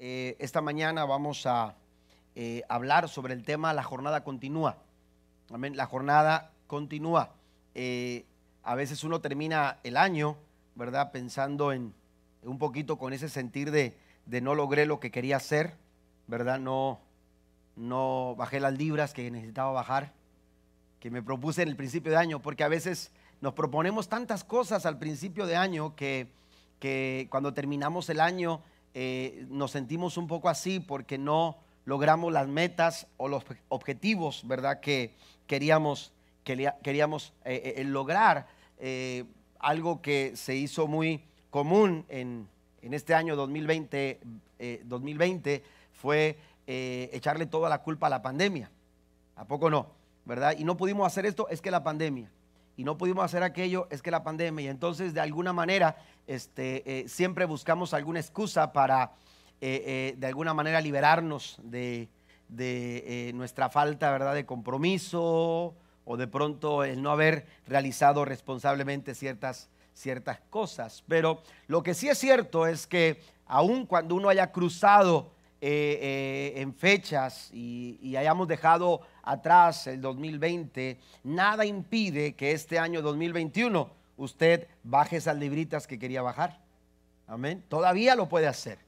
Eh, esta mañana vamos a eh, hablar sobre el tema La jornada continúa. Amén. La jornada continúa. Eh, a veces uno termina el año, ¿verdad? Pensando en un poquito con ese sentir de, no logré lo que quería hacer, ¿verdad? No, no bajé las libras que necesitaba bajar, que me propuse en el principio de año, porque a veces nos proponemos tantas cosas al principio de año que cuando terminamos el año eh, nos sentimos un poco así porque no logramos las metas o los objetivos, ¿verdad? Que queríamos, queríamos eh, eh, lograr. algo que se hizo muy común en, este año 2020, 2020 fue echarle toda la culpa a la pandemia. ¿A poco no? ¿Verdad? Y no pudimos hacer esto, es que la pandemia y no pudimos hacer aquello, es que la pandemia. Y entonces, de alguna manera, este, eh, siempre buscamos alguna excusa para, eh, eh, de alguna manera, liberarnos de, nuestra falta, ¿verdad?, de compromiso o de pronto el no haber realizado responsablemente ciertas, ciertas cosas. Pero lo que sí es cierto es que aun cuando uno haya cruzado en fechas y hayamos dejado atrás, el 2020, nada impide que este año 2021 usted baje esas libritas que quería bajar. Amén. Todavía lo puede hacer.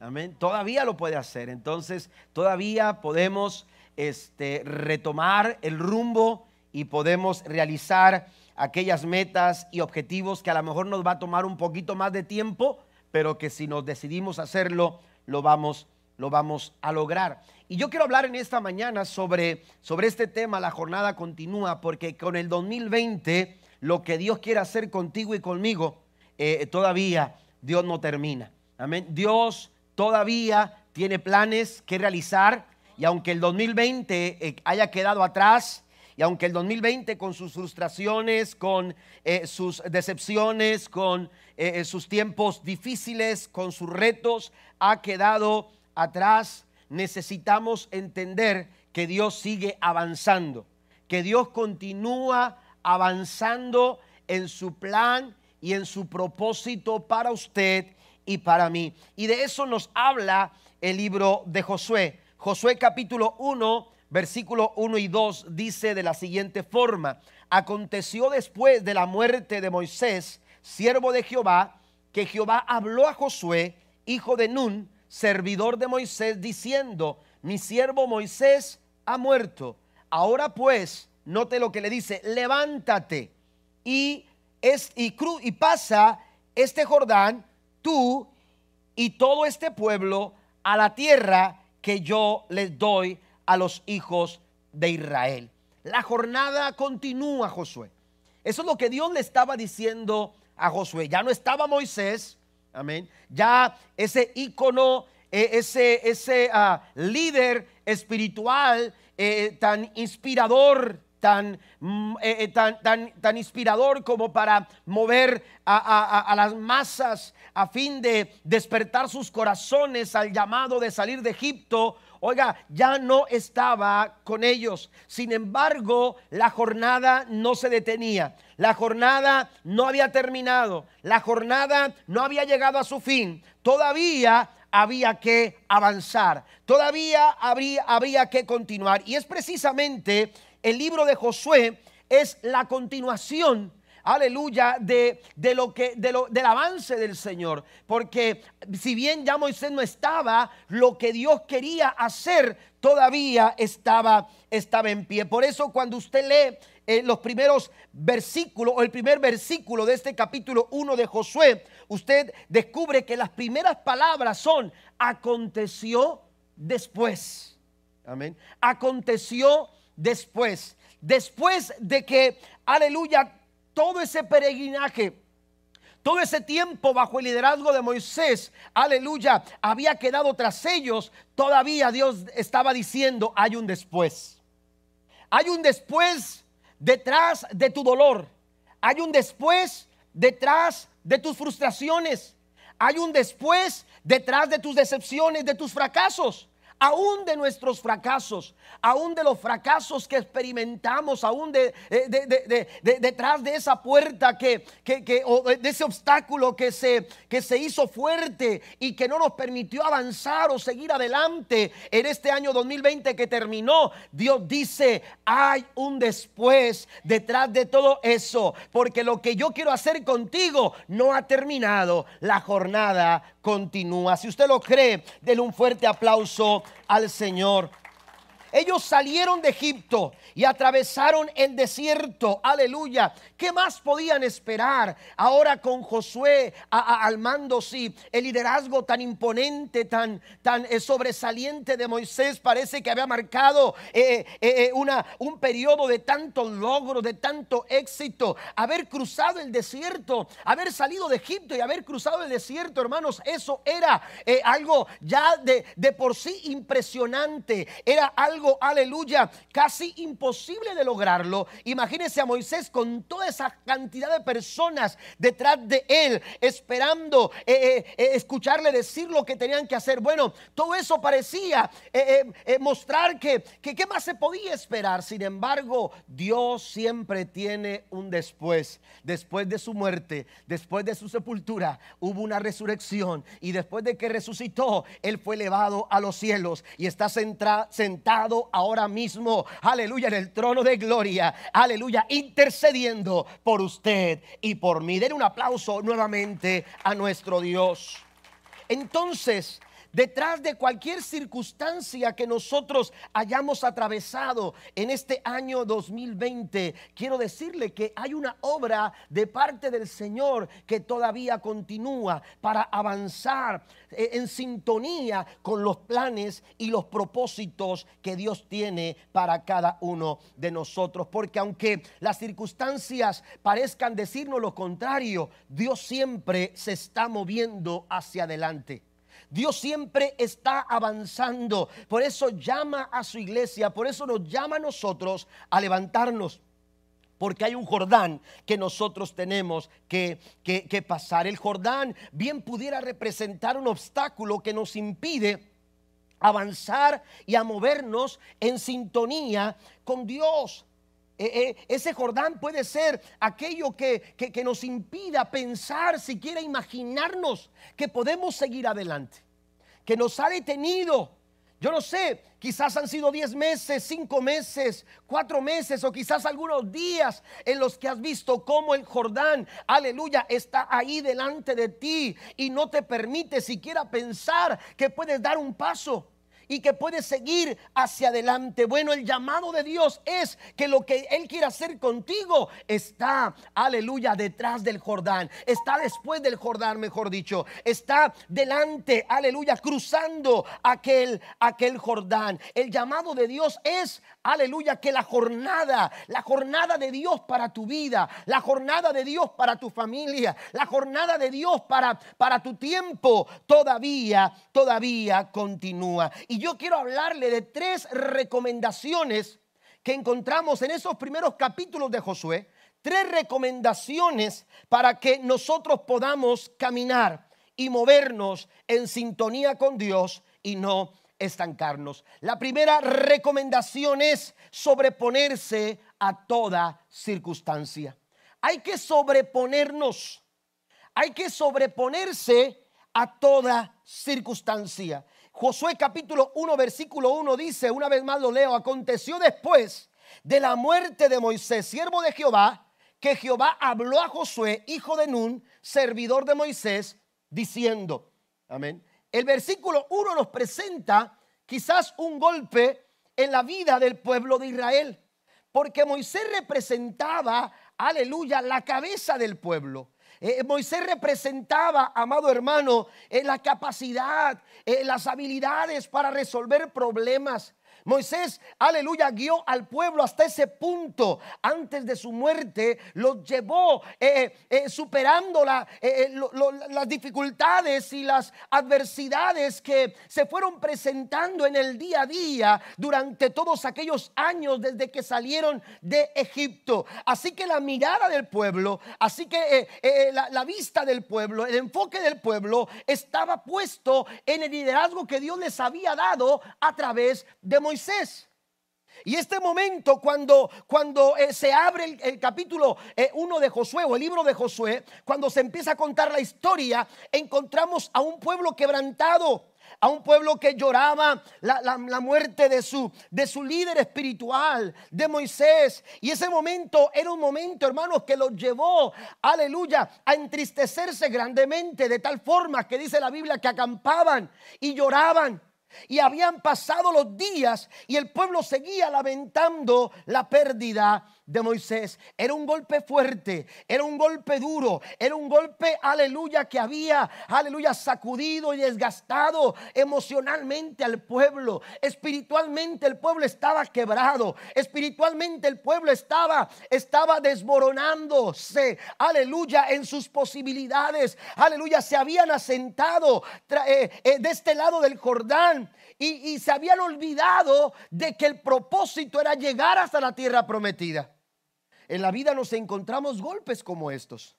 Amén. Todavía lo puede hacer. Entonces, todavía podemos este, retomar el rumbo y podemos realizar aquellas metas y objetivos que a lo mejor nos va a tomar un poquito más de tiempo, pero que si nos decidimos hacerlo, lo vamos, lo vamos a lograr. Y yo quiero hablar en esta mañana sobre, sobre este tema, la jornada continúa, porque con el 2020 lo que Dios quiere hacer contigo y conmigo, eh, todavía Dios no termina. Amén. Dios todavía tiene planes que realizar y aunque el 2020 eh, haya quedado atrás, y aunque el 2020 con sus frustraciones, con eh, sus decepciones, con sus tiempos difíciles, con sus retos, ha quedado atrás, necesitamos entender que Dios sigue avanzando, que Dios continúa avanzando en su plan y en su propósito para usted y para mí. Y de eso nos habla el libro de Josué. Josué capítulo 1, versículo 1 y 2 dice de la siguiente forma, aconteció después de la muerte de Moisés, siervo de Jehová, que Jehová habló a Josué, hijo de Nun, servidor de Moisés, diciendo, mi siervo Moisés ha muerto. Ahora pues, note lo que le dice, levántate y, es, y, cru, y pasa este Jordán, tú y todo este pueblo, a la tierra que yo les doy a los hijos de Israel. La jornada continúa, Josué. Eso es lo que Dios le estaba diciendo a Josué. Ya no estaba Moisés, Amén. Ya ese ícono, eh, ese, ese ah, líder espiritual eh, tan inspirador, tan, mm, eh, tan, tan, tan, inspirador como para mover a, las masas a fin de despertar sus corazones al llamado de salir de Egipto. Oiga, ya no estaba con ellos. Sin embargo, la jornada no se detenía. La jornada no había terminado. La jornada no había llegado a su fin. Todavía había que avanzar. Todavía habría, había que continuar. Y es precisamente el libro de Josué, es la continuación aleluya, de, de, lo que, de lo, del avance del Señor. Porque si bien ya Moisés no estaba, lo que Dios quería hacer todavía estaba, estaba en pie. Por eso cuando usted lee eh, los primeros versículos o el primer versículo de este capítulo 1 de Josué, usted descubre que las primeras palabras son aconteció después. Amén. Aconteció después. Después de que, aleluya, todo ese peregrinaje, todo ese tiempo bajo el liderazgo de Moisés, aleluya, había quedado tras ellos, todavía Dios estaba diciendo, hay un después. Hay un después detrás de tu dolor. Hay un después detrás de tus frustraciones. Hay un después detrás de tus decepciones, de tus fracasos. Aún de nuestros fracasos, aún de los fracasos que experimentamos, aún de, detrás de esa puerta que, que, o de ese obstáculo que se, que se hizo fuerte y que no nos permitió avanzar o seguir adelante en este año 2020 que terminó, Dios dice, hay un después detrás de todo eso, porque lo que yo quiero hacer contigo no ha terminado, la jornada continúa. Si usted lo cree, denle un fuerte aplauso al Señor. Ellos salieron de Egipto y atravesaron el desierto. Aleluya. ¿Qué más podían esperar ahora con Josué al mando? Sí, el liderazgo tan imponente, tan, tan eh, sobresaliente de Moisés parece que había marcado eh, eh, una, un periodo de tanto logro, de tanto éxito. Haber cruzado el desierto, haber salido de Egipto y haber cruzado el desierto, hermanos, eso era algo ya de, de por sí impresionante. Era algo, aleluya, casi imposible de lograrlo. Imagínese a Moisés con toda esa cantidad de personas detrás de él, esperando eh, eh, eh, escucharle decir lo que tenían que hacer. Bueno, todo eso parecía mostrar que, que qué más se podía esperar. Sin embargo, Dios siempre tiene un después. Después de su muerte, después de su sepultura, hubo una resurrección. Y después de que resucitó, Él fue elevado a los cielos y está sentado ahora mismo. Aleluya en el trono de gloria, aleluya, intercediendo por usted y por mí. Den un aplauso nuevamente a nuestro Dios. Entonces, detrás de cualquier circunstancia que nosotros hayamos atravesado en este año 2020, quiero decirle que hay una obra de parte del Señor que todavía continúa para avanzar eh, en sintonía con los planes y los propósitos que Dios tiene para cada uno de nosotros. Porque aunque las circunstancias parezcan decirnos lo contrario, Dios siempre se está moviendo hacia adelante. Dios siempre está avanzando. Por eso llama a su iglesia, por eso nos llama a nosotros a levantarnos porque hay un Jordán que nosotros tenemos que, que, pasar. El Jordán bien pudiera representar un obstáculo que nos impide avanzar y a movernos en sintonía con Dios. E, e, ese Jordán puede ser aquello que, que, nos impida pensar, siquiera imaginarnos que podemos seguir adelante, que nos ha detenido. Yo no sé, quizás han sido 10 meses, 5 meses, 4 meses o quizás algunos días en los que has visto cómo el Jordán, aleluya, está ahí delante de ti y no te permite siquiera pensar que puedes dar un paso y que puedes seguir hacia adelante. Bueno, el llamado de Dios es que lo que Él quiere hacer contigo está, aleluya, detrás del Jordán. Está después del Jordán, mejor dicho. Está delante, aleluya, cruzando aquel, aquel Jordán. El llamado de Dios es, aleluya, que la jornada, la jornada de Dios para tu vida, la jornada de Dios para tu familia, la jornada de Dios para, para tu tiempo, todavía, todavía continúa. Y yo quiero hablarle de tres recomendaciones que encontramos en esos primeros capítulos de Josué. Tres recomendaciones para que nosotros podamos caminar y movernos en sintonía con Dios y no estancarnos. La primera recomendación es sobreponerse a toda circunstancia. Hay que sobreponernos, hay que sobreponerse a toda circunstancia. Josué capítulo 1, versículo 1 dice, una vez más lo leo, aconteció después de la muerte de Moisés, siervo de Jehová, que Jehová habló a Josué, hijo de Nun, servidor de Moisés, diciendo, amén. El versículo 1 nos presenta quizás un golpe en la vida del pueblo de Israel, porque Moisés representaba, aleluya, la cabeza del pueblo. Eh, Moisés representaba, amado hermano, eh, la capacidad, eh, las habilidades para resolver problemas. Moisés, aleluya, guió al pueblo hasta ese punto. Antes de su muerte, los llevó eh, eh, eh, superando las dificultades y las adversidades que se fueron presentando en el día a día durante todos aquellos años desde que salieron de Egipto. Así que la mirada del pueblo, así que la, la vista del pueblo, el enfoque del pueblo estaba puesto en el liderazgo que Dios les había dado a través de Moisés. Moisés. Y este momento cuando, cuando eh, se abre el, capítulo 1 eh, de Josué o el libro de Josué, cuando se empieza a contar la historia, encontramos a un pueblo quebrantado, a un pueblo que lloraba la, la, muerte de su, de su líder espiritual, de Moisés. Y ese momento era un momento, hermanos, que los llevó, aleluya, a entristecerse grandemente, de tal forma que dice la Biblia que acampaban y lloraban y habían pasado los días y el pueblo seguía lamentando la pérdida de Moisés. Era un golpe fuerte, era un golpe duro, era un golpe, aleluya, que había, aleluya, sacudido y desgastado emocionalmente al pueblo. Espiritualmente el pueblo estaba quebrado, espiritualmente el pueblo estaba, estaba desmoronándose, aleluya, en sus posibilidades, aleluya, se habían asentado eh, eh, de este lado del Jordán. y se habían olvidado de que el propósito era llegar hasta la tierra prometida. En la vida nos encontramos golpes como estos.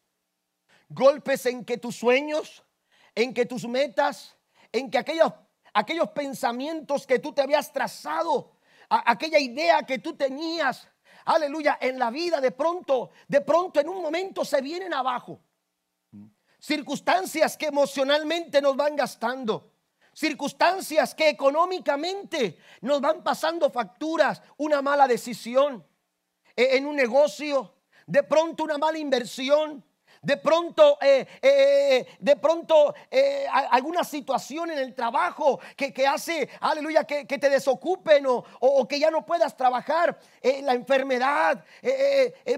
Golpes en que tus sueños, en que tus metas, en que aquellos, aquellos pensamientos que tú te habías trazado, aquella idea que tú tenías, aleluya, en la vida de pronto, de pronto en un momento se vienen abajo. Circunstancias que emocionalmente nos van gastando. Circunstancias que económicamente nos van pasando facturas, una mala decisión, en un negocio, de pronto una mala inversión, de pronto, eh, eh, eh, de pronto alguna situación en el trabajo que, hace, aleluya, que, te desocupen o, que ya no puedas trabajar, la enfermedad,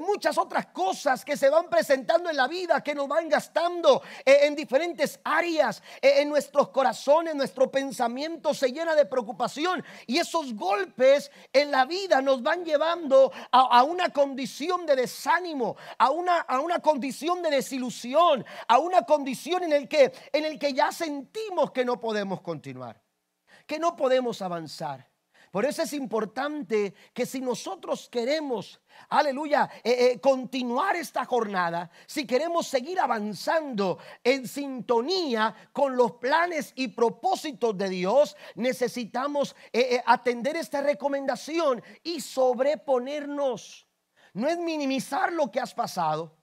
muchas otras cosas que se van presentando en la vida, que nos van gastando en diferentes áreas, en nuestros corazones, nuestro pensamiento se llena de preocupación. Y esos golpes en la vida nos van llevando a, una condición de desánimo, a una, a una condición de desilusión, a una condición en el que en el que ya sentimos que no podemos continuar, que no podemos avanzar. Por eso es importante que si nosotros queremos, aleluya, eh, eh, continuar esta jornada, si queremos seguir avanzando en sintonía con los planes y propósitos de Dios, necesitamos eh, atender esta recomendación y sobreponernos. No es minimizar lo que has pasado.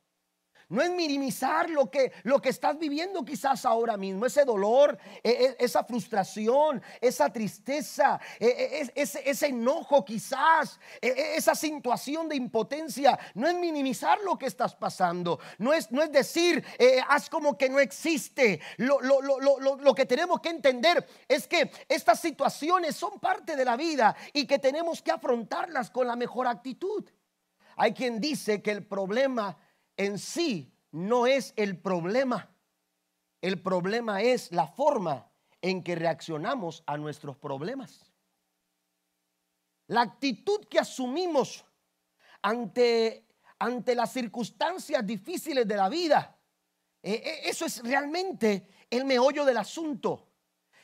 No es minimizar lo que, lo que estás viviendo quizás ahora mismo, ese dolor, e, e, esa frustración, esa tristeza, e, ese, enojo quizás, esa situación de impotencia. No es minimizar lo que estás pasando, no es, no es decir, eh, haz como que no existe. Lo, lo que tenemos que entender es que estas situaciones son parte de la vida y que tenemos que afrontarlas con la mejor actitud. Hay quien dice que el problema en sí no es el problema. El problema es la forma en que reaccionamos a nuestros problemas. La actitud que asumimos ante, ante las circunstancias difíciles de la vida, eh, eh, eso es realmente el meollo del asunto.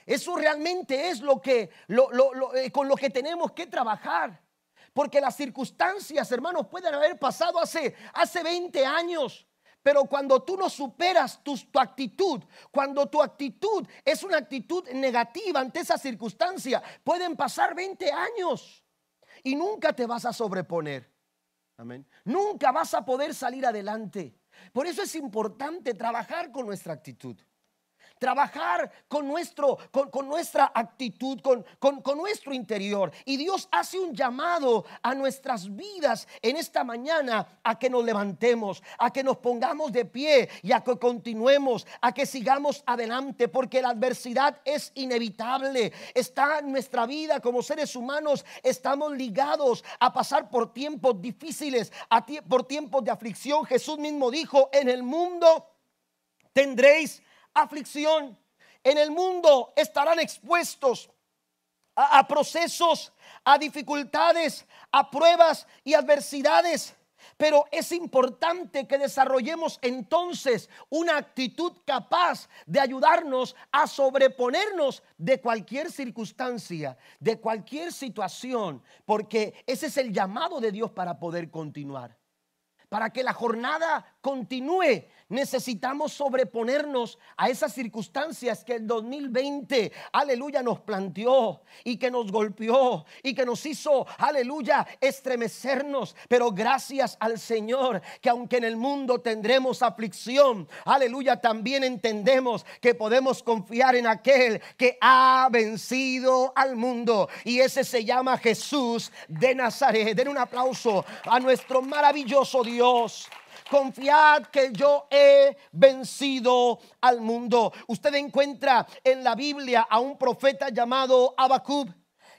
Eso realmente es lo que, eh, con lo que tenemos que trabajar. Porque las circunstancias, hermanos, pueden haber pasado hace, hace 20 años. Pero cuando tú no superas tu, tu, actitud, cuando tu actitud es una actitud negativa ante esa circunstancia, pueden pasar 20 años y nunca te vas a sobreponer. Amén. Nunca vas a poder salir adelante. Por eso es importante trabajar con nuestra actitud trabajar con, nuestro, con, nuestra actitud, con, con, nuestro interior. Y Dios hace un llamado a nuestras vidas en esta mañana a que nos levantemos, a que nos pongamos de pie y a que continuemos, a que sigamos adelante, porque la adversidad es inevitable. Está en nuestra vida como seres humanos, estamos ligados a pasar por tiempos difíciles, a por tiempos de aflicción. Jesús mismo dijo, en el mundo tendréis aflicción. En el mundo estarán expuestos a, a procesos, a dificultades, a pruebas y adversidades. Pero es importante que desarrollemos entonces una actitud capaz de ayudarnos a sobreponernos de cualquier circunstancia, de cualquier situación, porque ese es el llamado de Dios para poder continuar. Para que la jornada continúe, necesitamos sobreponernos a esas circunstancias que el 2020, aleluya, nos planteó y que nos golpeó y que nos hizo, aleluya, estremecernos. Pero gracias al Señor, que aunque en el mundo tendremos aflicción, aleluya, también entendemos que podemos confiar en aquel que ha vencido al mundo. Y ese se llama Jesús de Nazaret. Den un aplauso a nuestro maravilloso Dios confiad que yo he vencido al mundo. Usted encuentra en la Biblia a un profeta llamado Abacub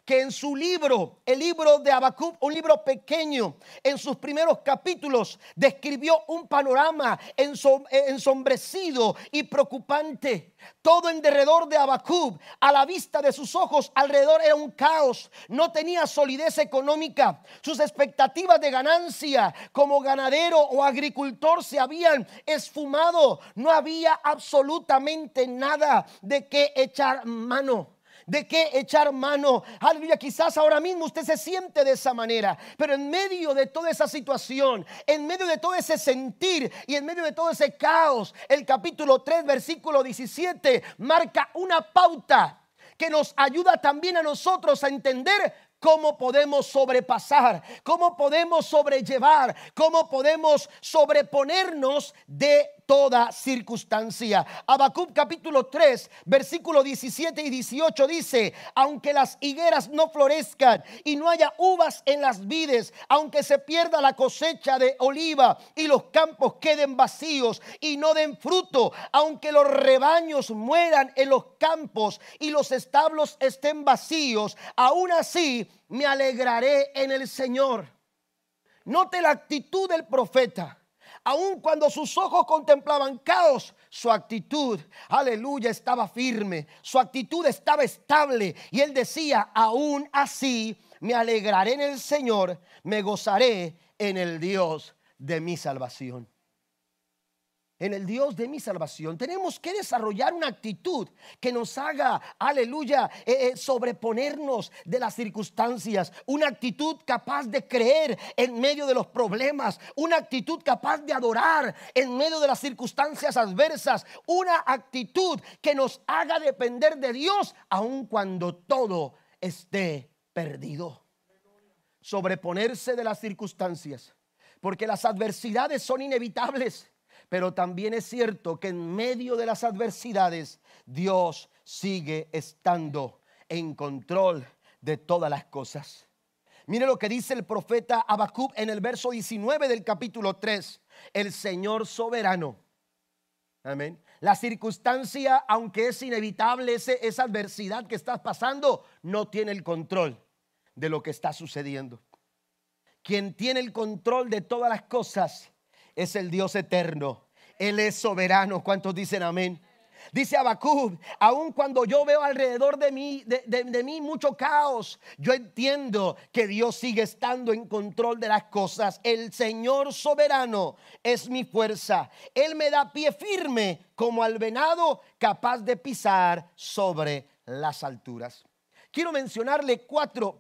que en su libro, el libro de Habacuc, un libro pequeño, en sus primeros capítulos describió un panorama ensombrecido y preocupante. Todo en derredor de Habacuc, a la vista de sus ojos, alrededor era un caos. No tenía solidez económica. Sus expectativas de ganancia como ganadero o agricultor se habían esfumado. No había absolutamente nada de qué echar mano de qué echar mano. Aleluya, quizás ahora mismo usted se siente de esa manera, pero en medio de toda esa situación, en medio de todo ese sentir y en medio de todo ese caos, el capítulo 3, versículo 17 marca una pauta que nos ayuda también a nosotros a entender cómo podemos sobrepasar, cómo podemos sobrellevar, cómo podemos sobreponernos de toda circunstancia. Habacuc capítulo 3, versículo 17 y 18 dice, aunque las higueras no florezcan y no haya uvas en las vides, aunque se pierda la cosecha de oliva y los campos queden vacíos y no den fruto, aunque los rebaños mueran en los campos y los establos estén vacíos, aún así me alegraré en el Señor. Note la actitud del profeta aun cuando sus ojos contemplaban caos, su actitud, aleluya, estaba firme, su actitud estaba estable. Y él decía, aún así me alegraré en el Señor, me gozaré en el Dios de mi salvación en el Dios de mi salvación. Tenemos que desarrollar una actitud que nos haga, aleluya, eh, eh, sobreponernos de las circunstancias. Una actitud capaz de creer en medio de los problemas. Una actitud capaz de adorar en medio de las circunstancias adversas. Una actitud que nos haga depender de Dios aun cuando todo esté perdido. Sobreponerse de las circunstancias. Porque las adversidades son inevitables pero también es cierto que en medio de las adversidades Dios sigue estando en control de todas las cosas. Mire lo que dice el profeta Habacuc en el verso 19 del capítulo 3. El Señor soberano. Amén. La circunstancia, aunque es inevitable esa adversidad que estás pasando, no tiene el control de lo que está sucediendo. Quien tiene el control de todas las cosas es el Dios eterno. Él es soberano. ¿Cuántos dicen amén? Dice Abacub, aun cuando yo veo alrededor de mí, de, mí mucho caos, yo entiendo que Dios sigue estando en control de las cosas. El Señor soberano es mi fuerza. Él me da pie firme como al venado capaz de pisar sobre las alturas. Quiero mencionarle cuatro,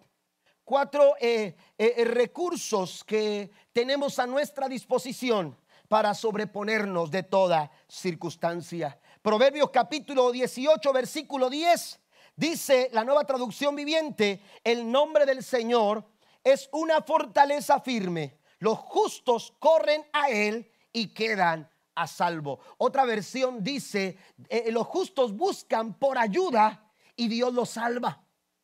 cuatro eh, eh, recursos que tenemos a nuestra disposición para sobreponernos de toda circunstancia. Proverbios capítulo 18, versículo 10, dice la nueva traducción viviente, el nombre del Señor es una fortaleza firme. Los justos corren a él y quedan a salvo. Otra versión dice, eh, los justos buscan por ayuda y Dios los salva.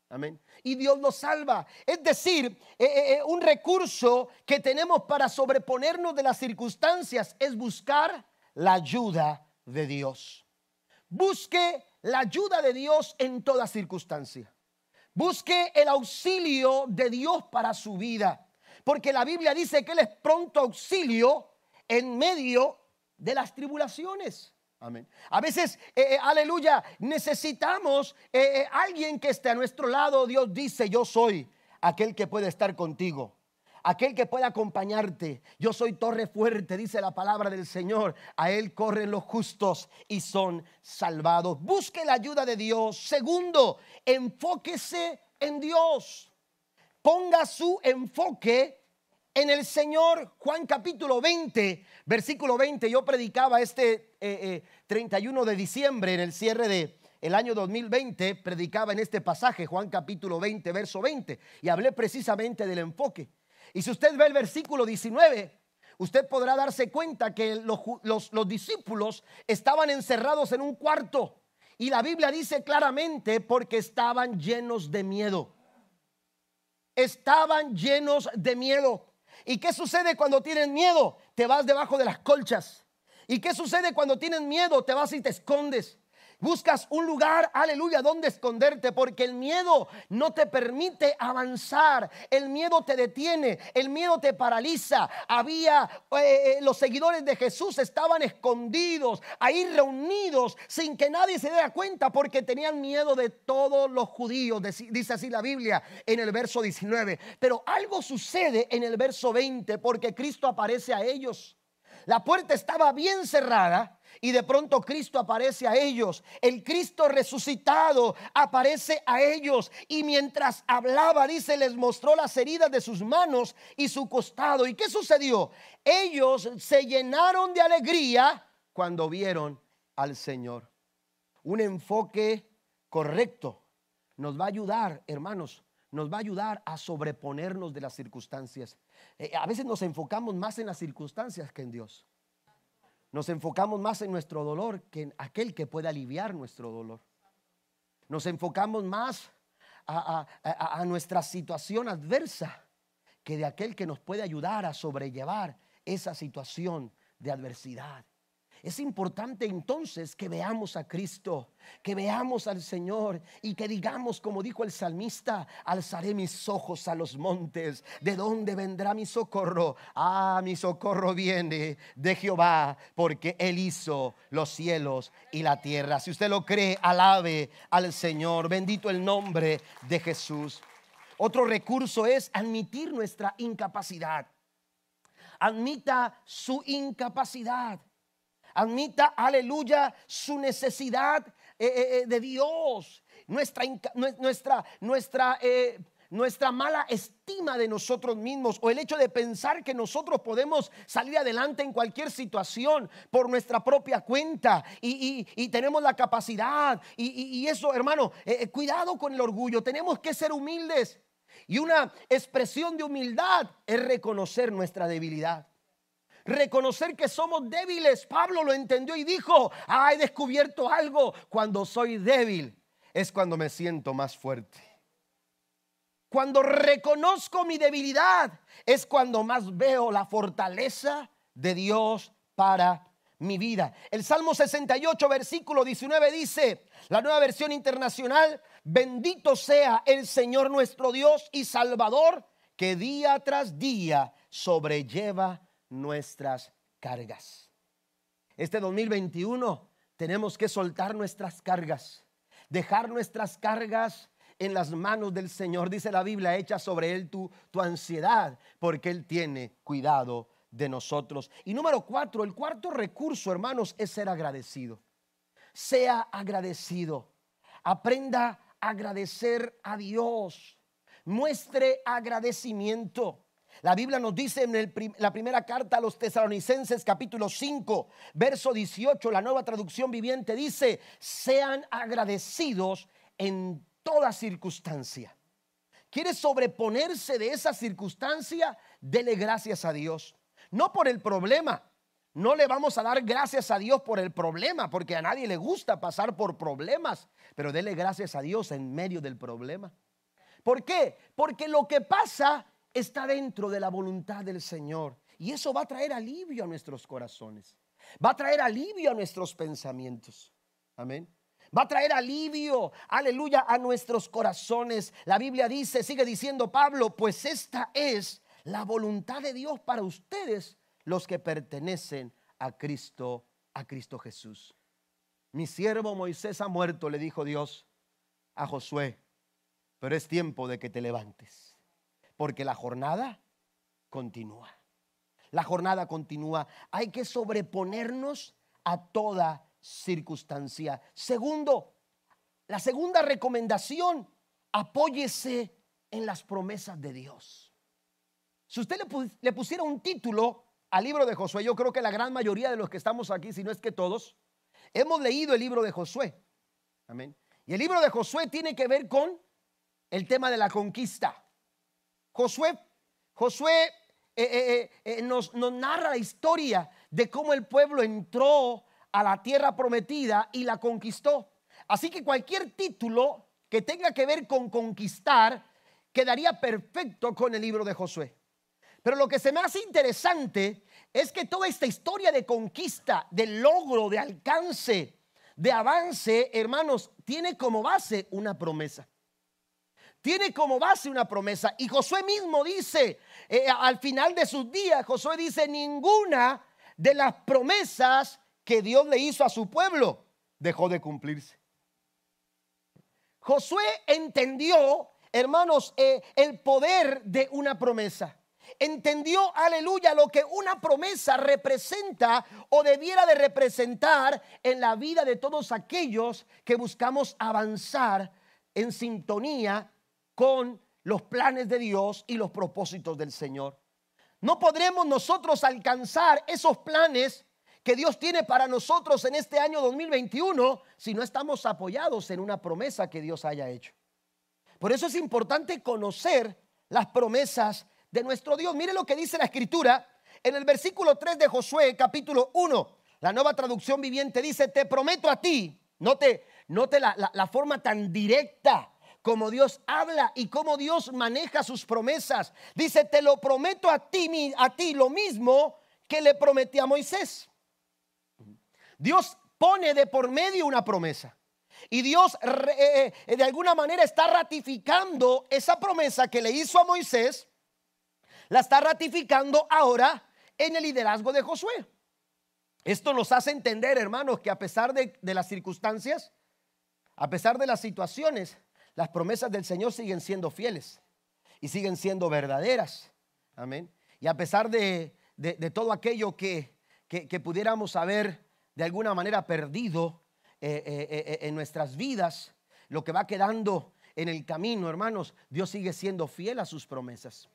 Amén y Dios nos salva. Es decir, eh, eh, eh, un recurso que tenemos para sobreponernos de las circunstancias es buscar la ayuda de Dios. Busque la ayuda de Dios en toda circunstancia. Busque el auxilio de Dios para su vida. Porque la Biblia dice que Él es pronto auxilio en medio de las tribulaciones. A veces, eh, eh, aleluya, necesitamos eh, alguien que esté a nuestro lado. Dios dice, yo soy aquel que puede estar contigo aquel que puede acompañarte. Yo soy torre fuerte, dice la palabra del Señor. A Él corren los justos y son salvados. Busque la ayuda de Dios. Segundo, enfóquese en Dios. Ponga su enfoque en el Señor. Juan capítulo 20, versículo 20. Yo predicaba este 31 eh, eh, de diciembre en el cierre de el año 2020 predicaba en este pasaje, Juan capítulo 20, verso 20, y hablé precisamente del enfoque. Y si usted ve el versículo 19, usted podrá darse cuenta que los, los, discípulos estaban encerrados en un cuarto. Y la Biblia dice claramente porque estaban llenos de miedo. Estaban llenos de miedo. ¿Y qué sucede cuando tienen miedo? Te vas debajo de las colchas. ¿Y qué sucede cuando tienen miedo? Te vas y te escondes. Buscas un lugar, aleluya, donde esconderte, porque el miedo no te permite avanzar. El miedo te detiene, el miedo te paraliza. Había eh, eh, los seguidores de Jesús estaban escondidos, ahí reunidos, sin que nadie se diera cuenta, porque tenían miedo de todos los judíos. Dice así la Biblia en el verso 19. Pero algo sucede en el verso 20, porque Cristo aparece a ellos. La puerta estaba bien cerrada y de pronto Cristo aparece a ellos. El Cristo resucitado aparece a ellos. Y mientras hablaba, dice, les mostró las heridas de sus manos y su costado. ¿Y qué sucedió? Ellos se llenaron de alegría cuando vieron al Señor. Un enfoque correcto nos va a ayudar, hermanos, nos va a ayudar a sobreponernos de las circunstancias. Eh, a veces nos enfocamos más en las circunstancias que en Dios. Nos enfocamos más en nuestro dolor que en aquel que puede aliviar nuestro dolor. Nos enfocamos más a, nuestra situación adversa que de aquel que nos puede ayudar a sobrellevar esa situación de adversidad. Es importante entonces que veamos a Cristo, que veamos al Señor y que digamos, como dijo el salmista, alzaré mis ojos a los montes. ¿De dónde vendrá mi socorro? Ah, mi socorro viene de Jehová, porque Él hizo los cielos y la tierra. Si usted lo cree, alabe al Señor. Bendito el nombre de Jesús. Otro recurso es admitir nuestra incapacidad. Admita su incapacidad. Admita, aleluya, su necesidad eh, eh, eh, de Dios. Nuestra, nuestra, nuestra, nuestra mala estima de nosotros mismos o el hecho de pensar que nosotros podemos salir adelante en cualquier situación por nuestra propia cuenta y, tenemos la capacidad. Y, eso, hermano, cuidado con el orgullo. Tenemos que ser humildes. Y una expresión de humildad es reconocer nuestra debilidad reconocer que somos débiles. Pablo lo entendió y dijo, ah, he descubierto algo. Cuando soy débil es cuando me siento más fuerte. Cuando reconozco mi debilidad es cuando más veo la fortaleza de Dios para mi vida. El Salmo 68, versículo 19 dice, la nueva versión internacional, bendito sea el Señor nuestro Dios y Salvador, que día tras día sobrelleva nuestras cargas. Este 2021 tenemos que soltar nuestras cargas, dejar nuestras cargas en las manos del Señor. Dice la Biblia, echa sobre Él tu, tu ansiedad, porque Él tiene cuidado de nosotros. Y número cuatro, el cuarto recurso, hermanos, es ser agradecido. Sea agradecido. Aprenda a agradecer a Dios. Muestre agradecimiento. La Biblia nos dice en la primera carta a los tesalonicenses capítulo 5, verso 18, la nueva traducción viviente dice, sean agradecidos en toda circunstancia. ¿Quiere sobreponerse de esa circunstancia? Dele gracias a Dios. No por el problema. No le vamos a dar gracias a Dios por el problema, porque a nadie le gusta pasar por problemas, pero dele gracias a Dios en medio del problema. ¿Por qué? Porque lo que pasa está dentro de la voluntad del Señor. Y eso va a traer alivio a nuestros corazones. Va a traer alivio a nuestros pensamientos. Amén. Va a traer alivio, aleluya, a nuestros corazones. La Biblia dice, sigue diciendo Pablo, pues esta es la voluntad de Dios para ustedes, los que pertenecen a Cristo, a Cristo Jesús. mi siervo Moisés ha muerto, le dijo Dios a Josué, pero es tiempo de que te levantes, porque la jornada continúa. La jornada continúa. Hay que sobreponernos a toda circunstancia. Segundo, la segunda recomendación, apóyese en las promesas de Dios. Si usted le, pusiera un título al libro de Josué, yo creo que la gran mayoría de los que estamos aquí, si no es que todos, hemos leído el libro de Josué. Amén. Y el libro de Josué tiene que ver con el tema de la conquista. Josué, Josué eh, eh, eh, nos, nos narra la historia de cómo el pueblo entró a la tierra prometida y la conquistó. Así que cualquier título que tenga que ver con conquistar quedaría perfecto con el libro de Josué. Pero lo que se me hace interesante es que toda esta historia de conquista, de logro, de alcance, de avance, hermanos, tiene como base una promesa. Tiene como base una promesa. Y Josué mismo dice, eh, al final de sus días, Josué dice, ninguna de las promesas que Dios le hizo a su pueblo dejó de cumplirse. Josué entendió, hermanos, eh, el poder de una promesa entendió, aleluya, lo que una promesa representa o debiera de representar en la vida de todos aquellos que buscamos avanzar en sintonía con los planes de Dios y los propósitos del Señor. No podremos nosotros alcanzar esos planes que Dios tiene para nosotros en este año 2021 si no estamos apoyados en una promesa que Dios haya hecho. Por eso es importante conocer las promesas de nuestro Dios. Mire lo que dice la escritura en el versículo 3 de Josué, capítulo 1. La nueva traducción viviente dice, te prometo a ti, note, note la, la forma tan directa como Dios habla y cómo Dios maneja sus promesas. Dice, te lo prometo a ti, a ti lo mismo que le prometí a Moisés. Dios pone de por medio una promesa. Y Dios eh, eh, de alguna manera está ratificando esa promesa que le hizo a Moisés la está ratificando ahora en el liderazgo de Josué. Esto nos hace entender, hermanos, que a pesar de, las circunstancias, a pesar de las situaciones, las promesas del Señor siguen siendo fieles y siguen siendo verdaderas. Amén. Y a pesar de, todo aquello que, pudiéramos haber de alguna manera perdido eh, eh, eh, en nuestras vidas, lo que va quedando en el camino, hermanos, Dios sigue siendo fiel a sus promesas.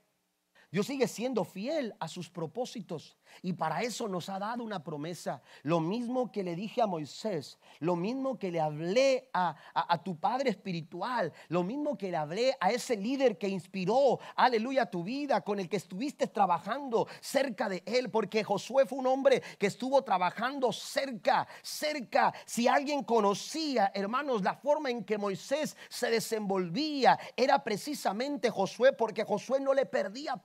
Dios sigue siendo fiel a sus propósitos y para eso nos ha dado una promesa. Lo mismo que le dije a Moisés, lo mismo que le hablé a, tu padre espiritual, lo mismo que le hablé a ese líder que inspiró, aleluya, tu vida, con el que estuviste trabajando cerca de él, porque Josué fue un hombre que estuvo trabajando cerca, cerca. Si alguien conocía, hermanos, la forma en que Moisés se desenvolvía, era precisamente Josué, porque Josué no le perdía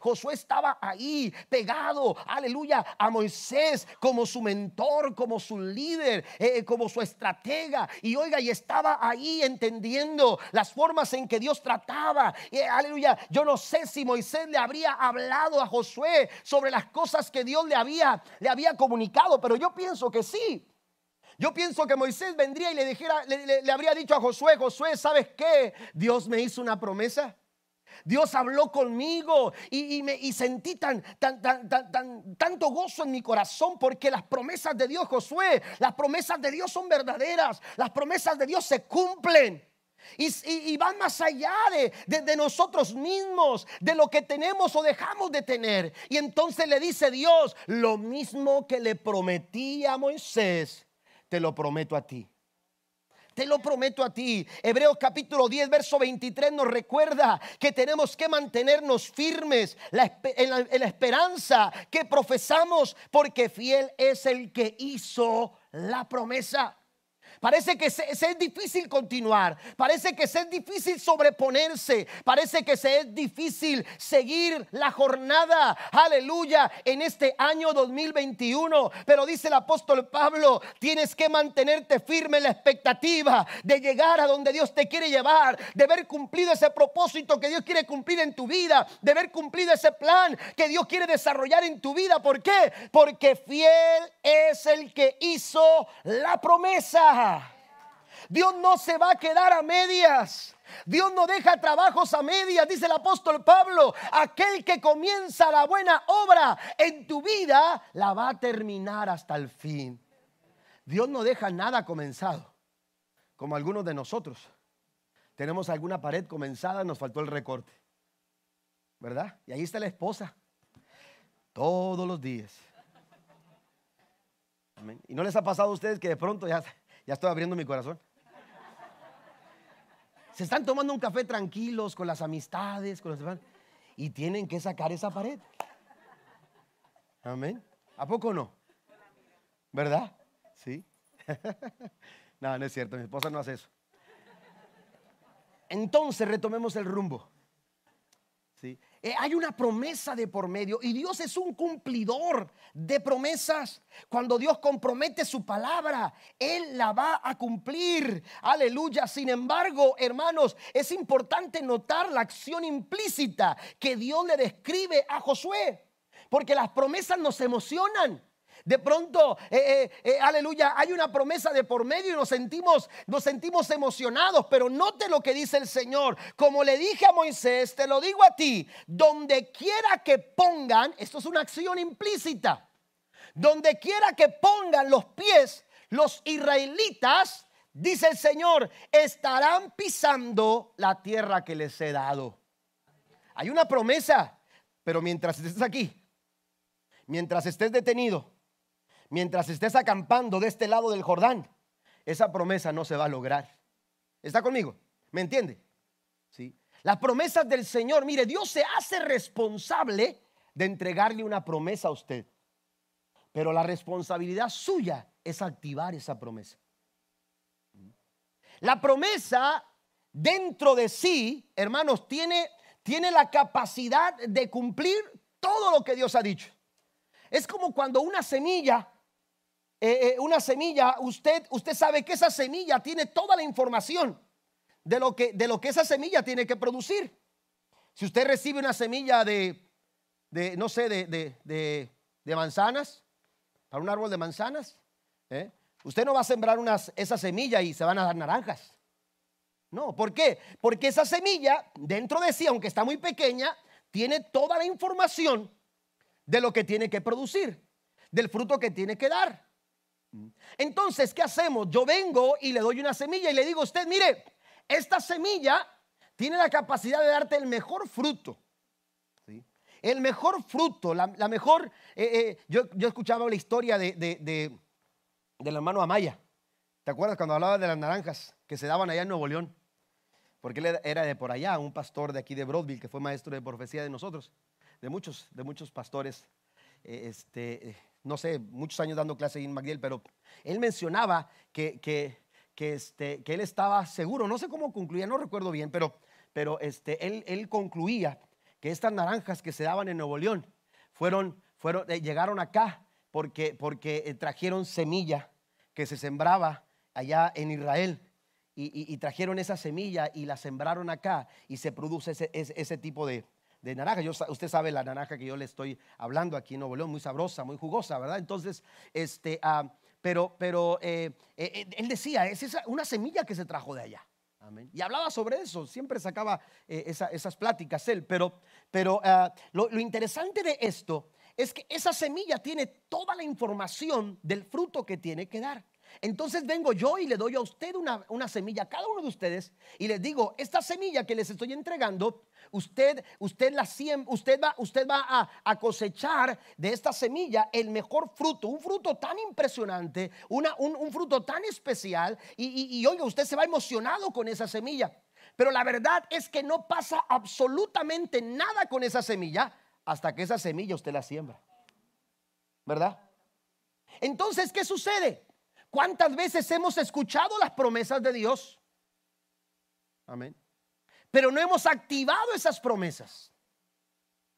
Josué estaba ahí pegado, aleluya, a Moisés como su mentor, como su líder, eh, como su estratega. Y oiga, y estaba ahí entendiendo las formas en que Dios trataba. Y, aleluya, yo no sé si Moisés le habría hablado a Josué sobre las cosas que Dios le había, le había comunicado, pero yo pienso que sí. Yo pienso que Moisés vendría y le dijera, le, le, habría dicho a Josué, Josué, ¿sabes qué? Dios me hizo una promesa. Dios habló conmigo y, me, sentí tan, tan, tan, tan, tanto gozo en mi corazón porque las promesas de Dios, Josué, las promesas de Dios son verdaderas, las promesas de Dios se cumplen. Y, van más allá de, de, nosotros mismos, de lo que tenemos o dejamos de tener. Y entonces le dice Dios, lo mismo que le prometí a Moisés, te lo prometo a ti. Te lo prometo a ti. Hebreos capítulo 10, verso 23 nos recuerda que tenemos que mantenernos firmes en la, en la esperanza que profesamos porque fiel es el que hizo la promesa. Parece que se, es difícil continuar, parece que se es difícil sobreponerse, parece que se es difícil seguir la jornada, aleluya, en este año 2021. Pero dice el apóstol Pablo, tienes que mantenerte firme en la expectativa de llegar a donde Dios te quiere llevar, de ver cumplido ese propósito que Dios quiere cumplir en tu vida, de ver cumplido ese plan que Dios quiere desarrollar en tu vida. ¿Por qué? Porque fiel es el que hizo la promesa. Dios no se va a quedar a medias. Dios no deja trabajos a medias, dice el apóstol Pablo. Aquel que comienza la buena obra en tu vida, la va a terminar hasta el fin. Dios no deja nada comenzado, como algunos de nosotros. Tenemos alguna pared comenzada, nos faltó el recorte. ¿Verdad? Y ahí está la esposa. Todos los días. ¿Y no les ha pasado a ustedes que de pronto ya, ya estoy abriendo mi corazón? Se están tomando un café tranquilos con las amistades, con los demás, y tienen que sacar esa pared. Amén. ¿A poco no? ¿Verdad? Sí. no, no es cierto, mi esposa no hace eso. Entonces retomemos el rumbo. Eh, hay una promesa de por medio y Dios es un cumplidor de promesas. Cuando Dios compromete su palabra, Él la va a cumplir. Aleluya. Sin embargo, hermanos, es importante notar la acción implícita que Dios le describe a Josué. Porque las promesas nos emocionan. De pronto, eh, eh, eh, aleluya, hay una promesa de por medio y nos sentimos, nos sentimos emocionados. Pero note lo que dice el Señor. Como le dije a Moisés, te lo digo a ti, donde quiera que pongan, esto es una acción implícita, donde quiera que pongan los pies los israelitas, dice el Señor, estarán pisando la tierra que les he dado. Hay una promesa, pero mientras estés aquí, mientras estés detenido, mientras estés acampando de este lado del Jordán, esa promesa no se va a lograr. ¿Está conmigo? ¿Me entiende? ¿Sí? Las promesas del Señor, mire, Dios se hace responsable de entregarle una promesa a usted. Pero la responsabilidad suya es activar esa promesa. La promesa dentro de sí, hermanos, tiene, tiene la capacidad de cumplir todo lo que Dios ha dicho. Es como cuando una semilla eh, eh, una semilla, usted, usted sabe que esa semilla tiene toda la información de lo, que, de lo que esa semilla tiene que producir. Si usted recibe una semilla de, de no sé, de, de, manzanas, para un árbol de manzanas, ¿eh? usted no va a sembrar unas, esa semilla y se van a dar naranjas. No, ¿por qué? Porque esa semilla, dentro de sí, aunque está muy pequeña, tiene toda la información de lo que tiene que producir, del fruto que tiene que dar. Entonces, ¿qué hacemos? Yo vengo y le doy una semilla y le digo a usted, mire, esta semilla tiene la capacidad de darte el mejor fruto. El mejor fruto, la, mejor... Eh, eh, yo, yo, escuchaba la historia de, de, del hermano Amaya. ¿Te acuerdas cuando hablaba de las naranjas que se daban allá en Nuevo León? Porque él era de por allá, un pastor de aquí de Broadville, que fue maestro de profecía de nosotros, de muchos, de muchos pastores eh, este, no sé, muchos años dando clase en McGill, pero él mencionaba que, que, que, este, que él estaba seguro, no sé cómo concluía, no recuerdo bien, pero, pero este, él, él concluía que estas naranjas que se daban en Nuevo León fueron, fueron, eh, llegaron acá porque, porque eh, trajeron semilla que se sembraba allá en Israel. Y, trajeron esa semilla y la sembraron acá y se produce ese, ese tipo de, de naranja. Yo, usted sabe la naranja que yo le estoy hablando aquí en Nuevo León, muy sabrosa, muy jugosa, ¿verdad? Entonces, este, ah, pero, pero eh, eh, eh, él decía, es esa, una semilla que se trajo de allá. Amén. Y hablaba sobre eso, siempre sacaba esas pláticas él, pero, pero ah, lo, lo interesante de esto es que esa semilla tiene toda la información del fruto que tiene que dar. Entonces vengo yo y le doy a usted una, una, semilla a cada uno de ustedes y les digo, esta semilla que les estoy entregando, usted, usted, la, usted va, usted va a, cosechar de esta semilla el mejor fruto, un fruto tan impresionante, una, un, fruto tan especial y, y oiga, usted se va emocionado con esa semilla. Pero la verdad es que no pasa absolutamente nada con esa semilla hasta que esa semilla usted la siembra. ¿Verdad? Entonces, ¿qué sucede? ¿Cuántas veces hemos escuchado las promesas de Dios? Amén. Pero no hemos activado esas promesas.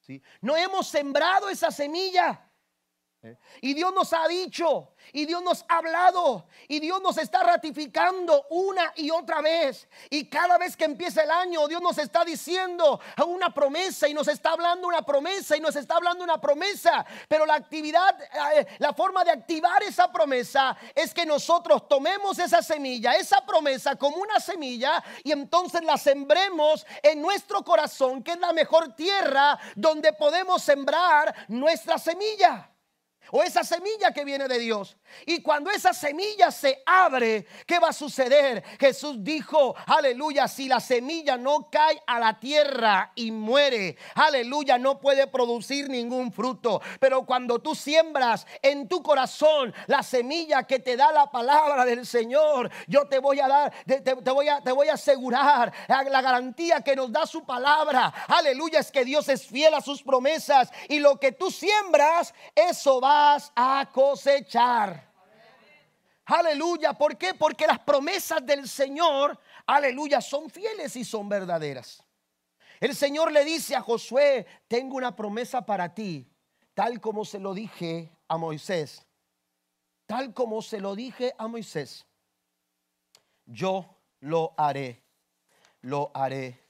¿sí? No hemos sembrado esa semilla. Y Dios nos ha dicho, y Dios nos ha hablado, y Dios nos está ratificando una y otra vez. Y cada vez que empieza el año, Dios nos está diciendo una promesa y nos está hablando una promesa y nos está hablando una promesa. Pero la actividad, eh, la forma de activar esa promesa es que nosotros tomemos esa semilla, esa promesa como una semilla y entonces la sembremos en nuestro corazón, que es la mejor tierra donde podemos sembrar nuestra semilla o esa semilla que viene de Dios. Y cuando esa semilla se abre, ¿qué va a suceder? Jesús dijo, aleluya, si la semilla no cae a la tierra y muere, aleluya, no puede producir ningún fruto. Pero cuando tú siembras en tu corazón la semilla que te da la palabra del Señor, yo te voy a dar, te, voy, a, te voy a asegurar la garantía que nos da su palabra. Aleluya, es que Dios es fiel a sus promesas y lo que tú siembras, eso va a cosechar. Aleluya. ¿Por qué? Porque las promesas del Señor, aleluya, son fieles y son verdaderas. El Señor le dice a Josué, tengo una promesa para ti, tal como se lo dije a Moisés. Tal como se lo dije a Moisés. Yo lo haré, lo haré